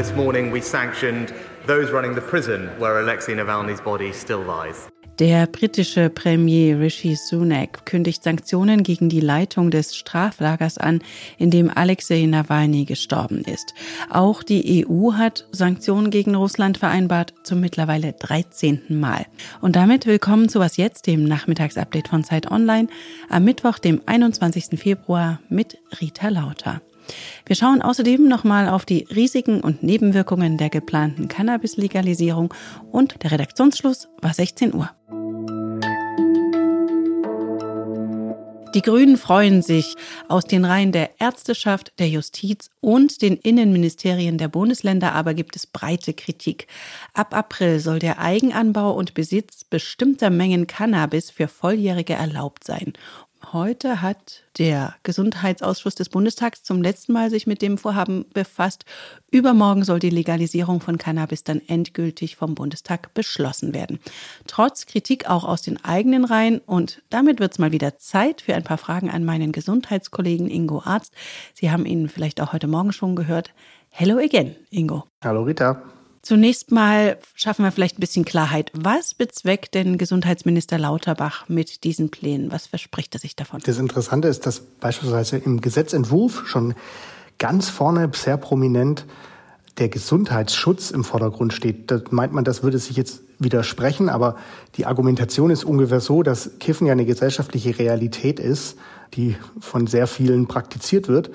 This morning we sanctioned those running the prison where Alexei Navalny's body still lies. Der britische Premier Rishi Sunak kündigt Sanktionen gegen die Leitung des Straflagers an, in dem Alexei Nawalny gestorben ist. Auch die EU hat Sanktionen gegen Russland vereinbart, zum mittlerweile 13. Mal. Und damit willkommen zu Was jetzt, dem Nachmittagsupdate von Zeit Online, am Mittwoch, dem 21. Februar mit Rita Lauter. Wir schauen außerdem nochmal auf die Risiken und Nebenwirkungen der geplanten Cannabis-Legalisierung und der Redaktionsschluss war 16 Uhr. Die Grünen freuen sich. Aus den Reihen der Ärzteschaft, der Justiz und den Innenministerien der Bundesländer aber gibt es breite Kritik. Ab April soll der Eigenanbau und Besitz bestimmter Mengen Cannabis für Volljährige erlaubt sein. Heute hat der Gesundheitsausschuss des Bundestags zum letzten Mal sich mit dem Vorhaben befasst. Übermorgen soll die Legalisierung von Cannabis dann endgültig vom Bundestag beschlossen werden. Trotz Kritik auch aus den eigenen Reihen. Und damit wird es mal wieder Zeit für ein paar Fragen an meinen Gesundheitskollegen Ingo Arzt. Sie haben ihn vielleicht auch heute Morgen schon gehört. Hello again, Ingo. Hallo Rita. Zunächst mal schaffen wir vielleicht ein bisschen Klarheit. Was bezweckt denn Gesundheitsminister Lauterbach mit diesen Plänen? Was verspricht er sich davon? Das Interessante ist, dass beispielsweise im Gesetzentwurf schon ganz vorne sehr prominent der Gesundheitsschutz im Vordergrund steht. Da meint man, das würde sich jetzt widersprechen, aber die Argumentation ist ungefähr so, dass Kiffen ja eine gesellschaftliche Realität ist, die von sehr vielen praktiziert wird.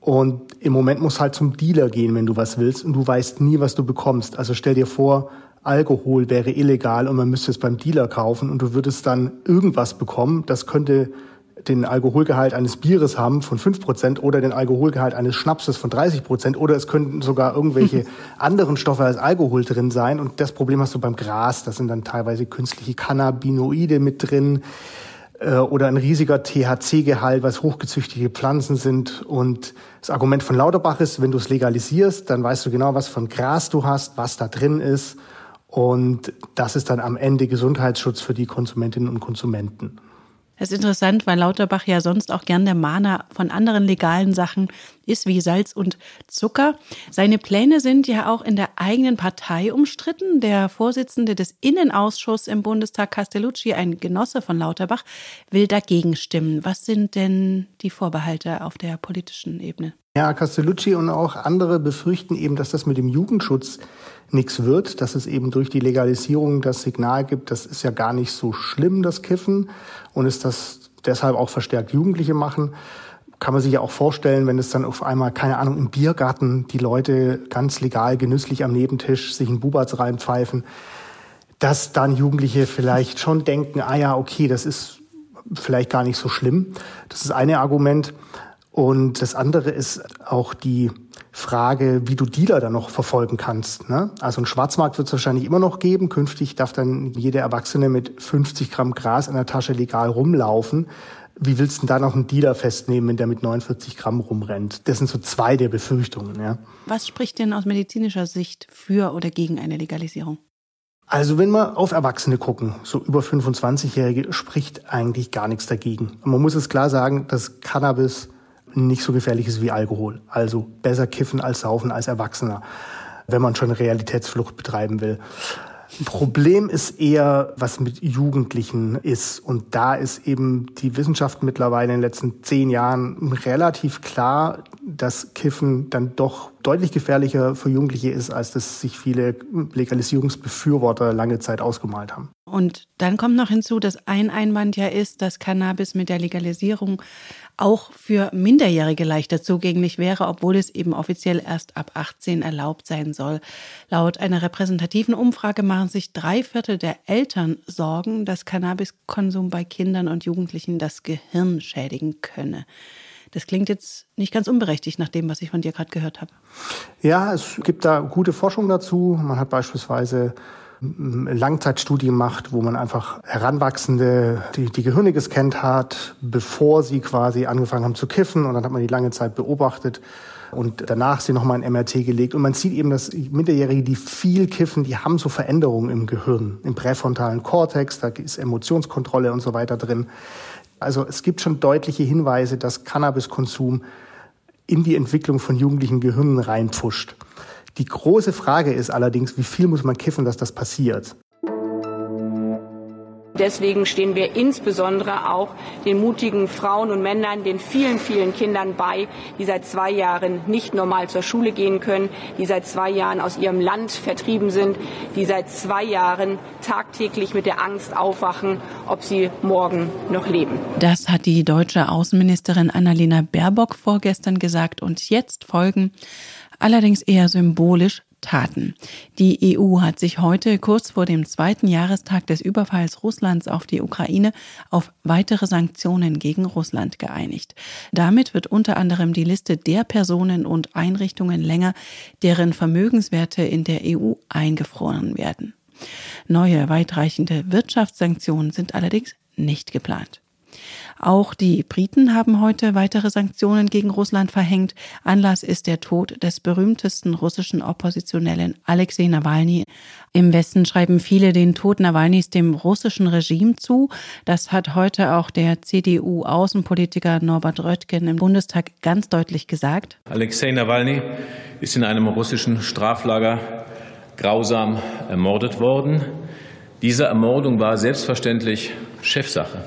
Und im Moment muss halt zum Dealer gehen, wenn du was willst und du weißt nie, was du bekommst. Also stell dir vor, Alkohol wäre illegal und man müsste es beim Dealer kaufen und du würdest dann irgendwas bekommen. Das könnte den Alkoholgehalt eines Bieres haben von fünf Prozent oder den Alkoholgehalt eines Schnapses von 30 Prozent oder es könnten sogar irgendwelche anderen Stoffe als Alkohol drin sein. Und das Problem hast du beim Gras. Da sind dann teilweise künstliche Cannabinoide mit drin. Äh, oder ein riesiger THC-Gehalt, was hochgezüchtete Pflanzen sind. Und das Argument von Lauterbach ist, wenn du es legalisierst, dann weißt du genau, was von Gras du hast, was da drin ist. Und das ist dann am Ende Gesundheitsschutz für die Konsumentinnen und Konsumenten. Es ist interessant, weil Lauterbach ja sonst auch gern der Mahner von anderen legalen Sachen ist, wie Salz und Zucker. Seine Pläne sind ja auch in der eigenen Partei umstritten. Der Vorsitzende des Innenausschusses im Bundestag, Castellucci, ein Genosse von Lauterbach, will dagegen stimmen. Was sind denn die Vorbehalte auf der politischen Ebene? Ja, Castellucci und auch andere befürchten eben, dass das mit dem Jugendschutz nichts wird, dass es eben durch die Legalisierung das Signal gibt, das ist ja gar nicht so schlimm, das Kiffen, und es das deshalb auch verstärkt Jugendliche machen. Kann man sich ja auch vorstellen, wenn es dann auf einmal, keine Ahnung, im Biergarten die Leute ganz legal, genüsslich am Nebentisch sich einen Bubatz reinpfeifen, dass dann Jugendliche vielleicht schon denken, ah ja, okay, das ist vielleicht gar nicht so schlimm. Das ist eine Argument. Und das andere ist auch die Frage, wie du Dealer dann noch verfolgen kannst. Ne? Also ein Schwarzmarkt wird es wahrscheinlich immer noch geben. Künftig darf dann jeder Erwachsene mit 50 Gramm Gras in der Tasche legal rumlaufen. Wie willst du denn da noch einen Dealer festnehmen, wenn der mit 49 Gramm rumrennt? Das sind so zwei der Befürchtungen. Ja. Was spricht denn aus medizinischer Sicht für oder gegen eine Legalisierung? Also wenn wir auf Erwachsene gucken, so über 25-Jährige, spricht eigentlich gar nichts dagegen. man muss es klar sagen, dass Cannabis nicht so gefährlich ist wie Alkohol. Also besser kiffen als saufen als Erwachsener, wenn man schon Realitätsflucht betreiben will. Problem ist eher, was mit Jugendlichen ist. Und da ist eben die Wissenschaft mittlerweile in den letzten zehn Jahren relativ klar, dass Kiffen dann doch deutlich gefährlicher für Jugendliche ist, als das sich viele Legalisierungsbefürworter lange Zeit ausgemalt haben. Und dann kommt noch hinzu, dass ein Einwand ja ist, dass Cannabis mit der Legalisierung auch für Minderjährige leichter zugänglich wäre, obwohl es eben offiziell erst ab 18 erlaubt sein soll. Laut einer repräsentativen Umfrage machen sich drei Viertel der Eltern Sorgen, dass Cannabiskonsum bei Kindern und Jugendlichen das Gehirn schädigen könne. Das klingt jetzt nicht ganz unberechtigt nach dem, was ich von dir gerade gehört habe. Ja, es gibt da gute Forschung dazu. Man hat beispielsweise Langzeitstudie macht, wo man einfach Heranwachsende, die, die Gehirne gescannt hat, bevor sie quasi angefangen haben zu kiffen. Und dann hat man die lange Zeit beobachtet und danach sie nochmal ein MRT gelegt. Und man sieht eben, dass Minderjährige, die viel kiffen, die haben so Veränderungen im Gehirn, im präfrontalen Kortex, da ist Emotionskontrolle und so weiter drin. Also es gibt schon deutliche Hinweise, dass Cannabiskonsum in die Entwicklung von jugendlichen Gehirnen reinpfuscht. Die große Frage ist allerdings, wie viel muss man kiffen, dass das passiert? Deswegen stehen wir insbesondere auch den mutigen Frauen und Männern, den vielen, vielen Kindern bei, die seit zwei Jahren nicht normal zur Schule gehen können, die seit zwei Jahren aus ihrem Land vertrieben sind, die seit zwei Jahren tagtäglich mit der Angst aufwachen, ob sie morgen noch leben. Das hat die deutsche Außenministerin Annalena Baerbock vorgestern gesagt und jetzt folgen allerdings eher symbolisch Taten. Die EU hat sich heute kurz vor dem zweiten Jahrestag des Überfalls Russlands auf die Ukraine auf weitere Sanktionen gegen Russland geeinigt. Damit wird unter anderem die Liste der Personen und Einrichtungen länger, deren Vermögenswerte in der EU eingefroren werden. Neue weitreichende Wirtschaftssanktionen sind allerdings nicht geplant. Auch die Briten haben heute weitere Sanktionen gegen Russland verhängt. Anlass ist der Tod des berühmtesten russischen Oppositionellen Alexei Nawalny. Im Westen schreiben viele den Tod Nawalnys dem russischen Regime zu. Das hat heute auch der CDU-Außenpolitiker Norbert Röttgen im Bundestag ganz deutlich gesagt. Alexei Nawalny ist in einem russischen Straflager grausam ermordet worden. Diese Ermordung war selbstverständlich Chefsache.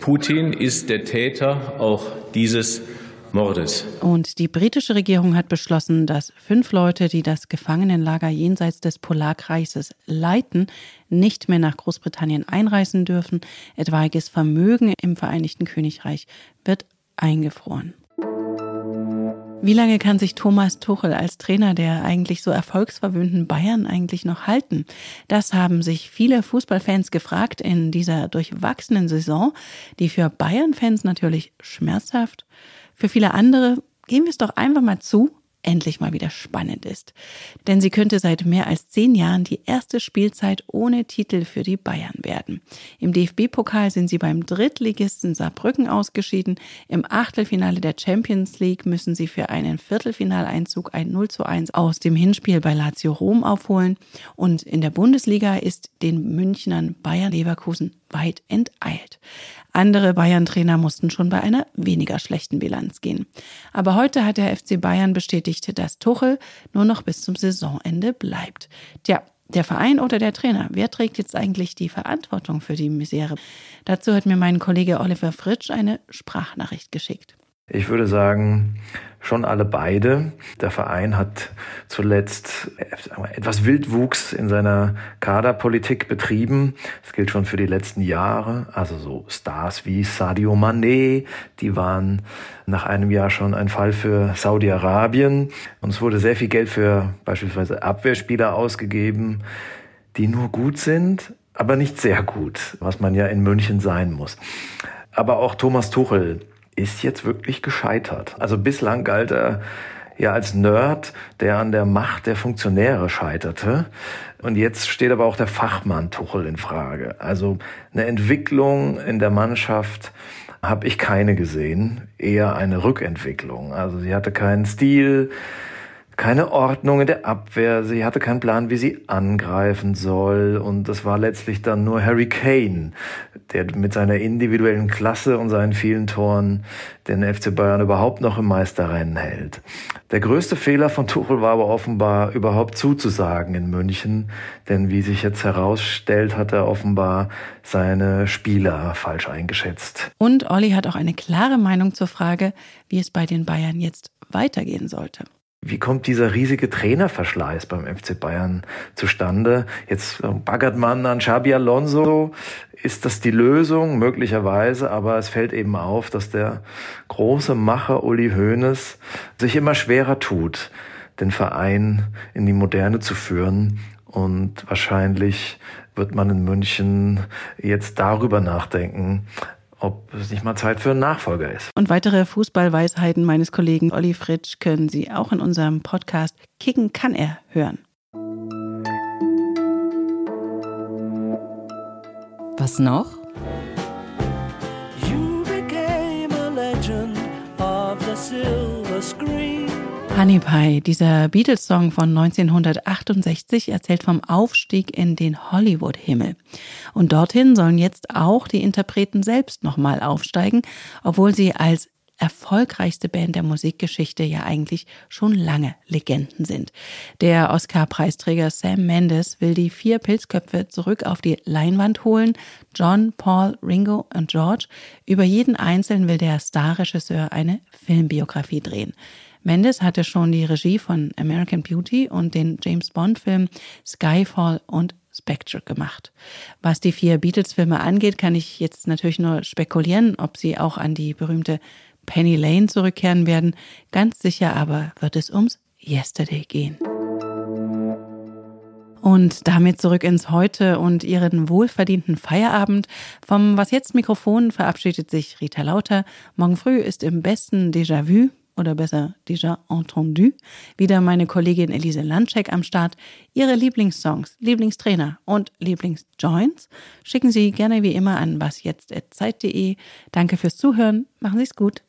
Putin ist der Täter auch dieses Mordes. Und die britische Regierung hat beschlossen, dass fünf Leute, die das Gefangenenlager jenseits des Polarkreises leiten, nicht mehr nach Großbritannien einreisen dürfen. Etwaiges Vermögen im Vereinigten Königreich wird eingefroren. Wie lange kann sich Thomas Tuchel als Trainer der eigentlich so erfolgsverwöhnten Bayern eigentlich noch halten? Das haben sich viele Fußballfans gefragt in dieser durchwachsenen Saison, die für Bayern-Fans natürlich schmerzhaft, für viele andere, geben wir es doch einfach mal zu, endlich mal wieder spannend ist. Denn sie könnte seit mehr als zehn Jahren die erste Spielzeit ohne Titel für die Bayern werden. Im DFB-Pokal sind sie beim Drittligisten Saarbrücken ausgeschieden. Im Achtelfinale der Champions League müssen sie für einen Viertelfinaleinzug ein 0 zu 1 aus dem Hinspiel bei Lazio Rom aufholen. Und in der Bundesliga ist den Münchnern Bayern Leverkusen weit enteilt. Andere Bayern-Trainer mussten schon bei einer weniger schlechten Bilanz gehen. Aber heute hat der FC Bayern bestätigt, dass Tuchel nur noch bis zum Saisonende bleibt. Tja, der Verein oder der Trainer? Wer trägt jetzt eigentlich die Verantwortung für die Misere? Dazu hat mir mein Kollege Oliver Fritsch eine Sprachnachricht geschickt. Ich würde sagen, schon alle beide. Der Verein hat zuletzt etwas Wildwuchs in seiner Kaderpolitik betrieben. Das gilt schon für die letzten Jahre. Also so Stars wie Sadio Mané, die waren nach einem Jahr schon ein Fall für Saudi-Arabien. Und es wurde sehr viel Geld für beispielsweise Abwehrspieler ausgegeben, die nur gut sind, aber nicht sehr gut, was man ja in München sein muss. Aber auch Thomas Tuchel ist jetzt wirklich gescheitert. Also bislang galt er ja als Nerd, der an der Macht der Funktionäre scheiterte. Und jetzt steht aber auch der Fachmann Tuchel in Frage. Also eine Entwicklung in der Mannschaft habe ich keine gesehen, eher eine Rückentwicklung. Also sie hatte keinen Stil, keine Ordnung in der Abwehr, sie hatte keinen Plan, wie sie angreifen soll und das war letztlich dann nur Harry Kane, der mit seiner individuellen Klasse und seinen vielen Toren den FC Bayern überhaupt noch im Meisterrennen hält. Der größte Fehler von Tuchel war aber offenbar überhaupt zuzusagen in München, denn wie sich jetzt herausstellt, hat er offenbar seine Spieler falsch eingeschätzt. Und Olli hat auch eine klare Meinung zur Frage, wie es bei den Bayern jetzt weitergehen sollte. Wie kommt dieser riesige Trainerverschleiß beim FC Bayern zustande? Jetzt baggert man an Xabi Alonso. Ist das die Lösung? Möglicherweise, aber es fällt eben auf, dass der große Macher Uli Hoeneß sich immer schwerer tut, den Verein in die Moderne zu führen. Und wahrscheinlich wird man in München jetzt darüber nachdenken, ob es nicht mal Zeit für einen Nachfolger ist. Und weitere Fußballweisheiten meines Kollegen Olli Fritsch können Sie auch in unserem Podcast Kicken kann er hören. Was noch? You became a legend of the silver screen. Honey Pie, dieser Beatles-Song von 1968, erzählt vom Aufstieg in den Hollywood-Himmel. Und dorthin sollen jetzt auch die Interpreten selbst nochmal aufsteigen, obwohl sie als erfolgreichste Band der Musikgeschichte ja eigentlich schon lange Legenden sind. Der Oscar-Preisträger Sam Mendes will die vier Pilzköpfe zurück auf die Leinwand holen. John, Paul, Ringo und George. Über jeden Einzelnen will der Starregisseur eine Filmbiografie drehen. Mendes hatte schon die Regie von American Beauty und den James Bond-Film Skyfall und Spectre gemacht. Was die vier Beatles-Filme angeht, kann ich jetzt natürlich nur spekulieren, ob sie auch an die berühmte Penny Lane zurückkehren werden. Ganz sicher aber wird es ums Yesterday gehen. Und damit zurück ins Heute und Ihren wohlverdienten Feierabend. Vom Was jetzt Mikrofon verabschiedet sich Rita Lauter. Morgen früh ist im besten Déjà-vu oder besser déjà entendu. Wieder meine Kollegin Elise Landcheck am Start. Ihre Lieblingssongs, Lieblingstrainer und Lieblingsjoints schicken Sie gerne wie immer an wasjetzt.zeit.de. Danke fürs Zuhören. Machen Sie es gut.